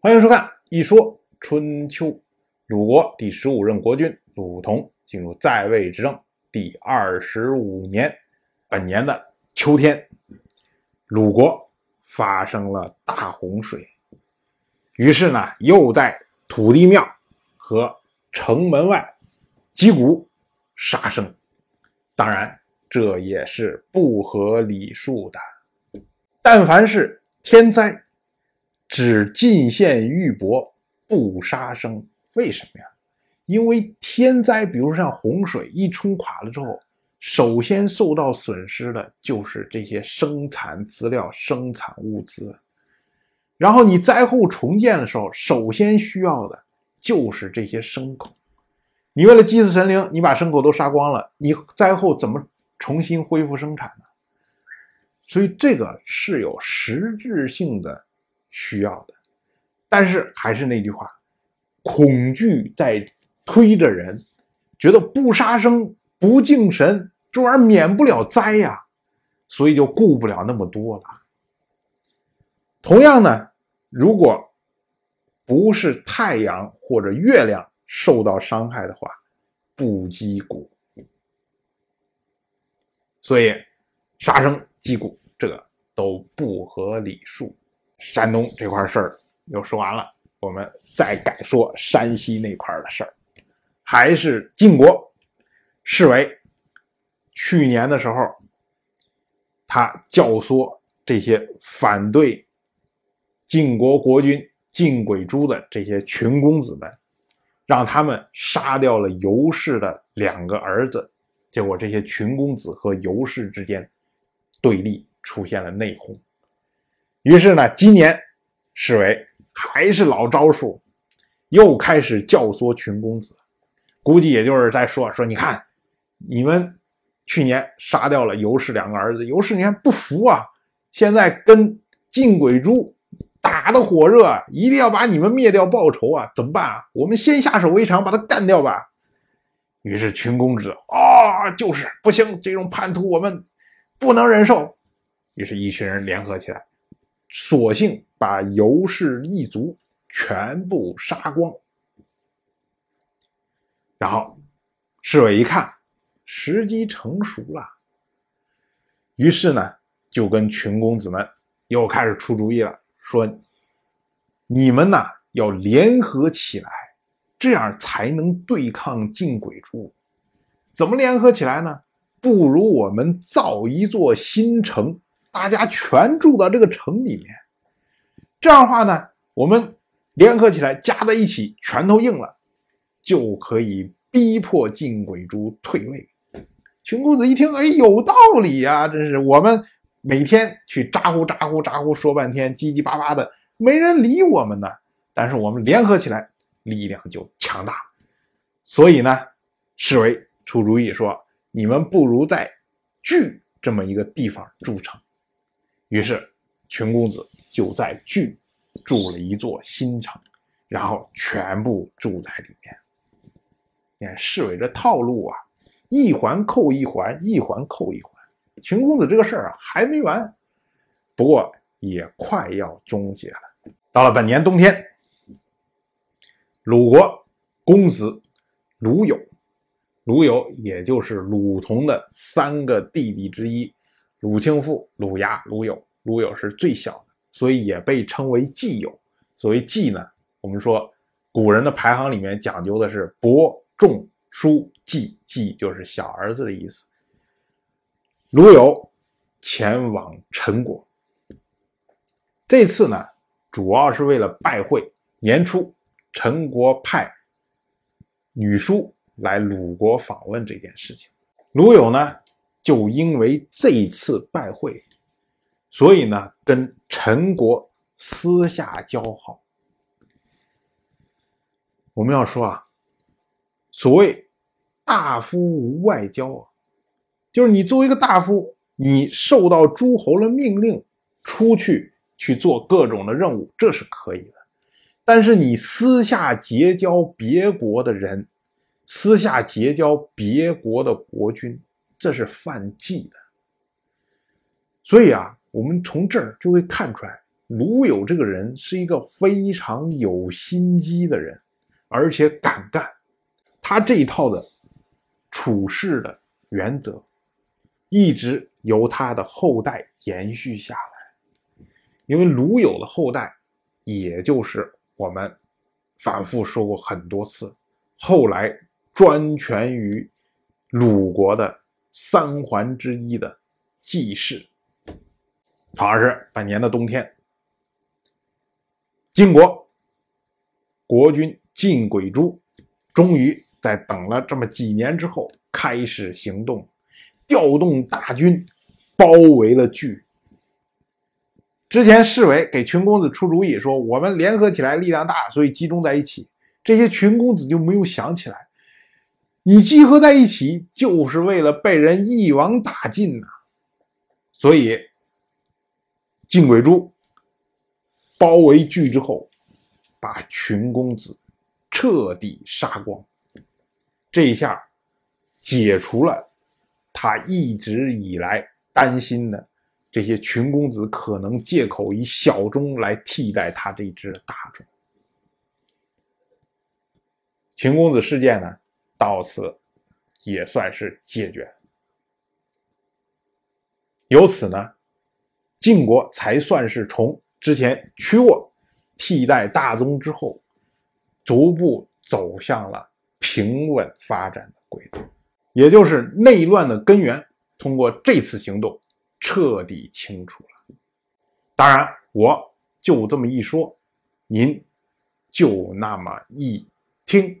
欢迎收看《一说春秋》。鲁国第十五任国君鲁同进入在位执政第二十五年，本年的秋天，鲁国发生了大洪水，于是呢，又在土地庙和城门外击鼓杀生。当然，这也是不合礼数的。但凡是天灾，只进献玉帛，不杀生。为什么呀？因为天灾，比如像洪水一冲垮了之后，首先受到损失的就是这些生产资料、生产物资。然后你灾后重建的时候，首先需要的就是这些牲口。你为了祭祀神灵，你把牲口都杀光了，你灾后怎么重新恢复生产呢？所以这个是有实质性的需要的。但是还是那句话。恐惧在推着人，觉得不杀生、不敬神，这玩意儿免不了灾呀，所以就顾不了那么多了。同样呢，如果不是太阳或者月亮受到伤害的话，不击鼓。所以杀生击鼓这个都不合礼数。山东这块事儿又说完了。我们再改说山西那块的事儿，还是晋国侍卫。去年的时候，他教唆这些反对晋国国君晋轨珠的这些群公子们，让他们杀掉了尤氏的两个儿子。结果这些群公子和尤氏之间对立，出现了内讧。于是呢，今年侍卫。还是老招数，又开始教唆群公子，估计也就是在说说，你看，你们去年杀掉了尤氏两个儿子，尤氏你看不服啊，现在跟晋鬼珠打的火热，一定要把你们灭掉报仇啊，怎么办啊？我们先下手为强，把他干掉吧。于是群公子啊，就是不行，这种叛徒我们不能忍受。于是，一群人联合起来。索性把尤氏一族全部杀光，然后侍卫一看时机成熟了，于是呢就跟群公子们又开始出主意了，说：“你们呐要联合起来，这样才能对抗晋鬼珠。怎么联合起来呢？不如我们造一座新城。”大家全住到这个城里面，这样的话呢，我们联合起来，加在一起，拳头硬了，就可以逼迫晋鬼珠退位。群公子一听，哎，有道理呀！真是，我们每天去咋呼咋呼咋呼说半天，叽叽巴巴的，没人理我们呢。但是我们联合起来，力量就强大。所以呢，侍卫出主意说：“你们不如在聚这么一个地方筑城。”于是，群公子就在聚筑了一座新城，然后全部住在里面。你看侍卫这套路啊，一环扣一环，一环扣一环。群公子这个事儿啊还没完，不过也快要终结了。到了本年冬天，鲁国公子鲁友，鲁友也就是鲁同的三个弟弟之一。鲁庆父、鲁牙、鲁友，鲁友是最小的，所以也被称为季友。所谓季呢，我们说古人的排行里面讲究的是伯、仲、叔、季，季就是小儿子的意思。鲁友前往陈国，这次呢，主要是为了拜会。年初，陈国派女书来鲁国访问这件事情，鲁友呢。就因为这次拜会，所以呢，跟陈国私下交好。我们要说啊，所谓大夫无外交啊，就是你作为一个大夫，你受到诸侯的命令，出去去做各种的任务，这是可以的。但是你私下结交别国的人，私下结交别国的国君。这是犯忌的，所以啊，我们从这儿就会看出来，卢有这个人是一个非常有心机的人，而且敢干。他这一套的处事的原则，一直由他的后代延续下来。因为卢有的后代，也就是我们反复说过很多次，后来专权于鲁国的三环之一的季氏。好像是本年的冬天。晋国国君晋轨珠终于在等了这么几年之后开始行动，调动大军包围了巨。之前侍卫给群公子出主意说：“我们联合起来力量大，所以集中在一起。”这些群公子就没有想起来，你集合在一起就是为了被人一网打尽呐。所以晋鬼珠。包围聚之后，把群公子彻底杀光。这一下解除了他一直以来担心的这些群公子可能借口以小钟来替代他这只大钟。群公子事件呢，到此也算是解决。由此呢，晋国才算是从。之前屈沃替代大宗之后，逐步走向了平稳发展的轨道，也就是内乱的根源，通过这次行动彻底清除了。当然，我就这么一说，您就那么一听。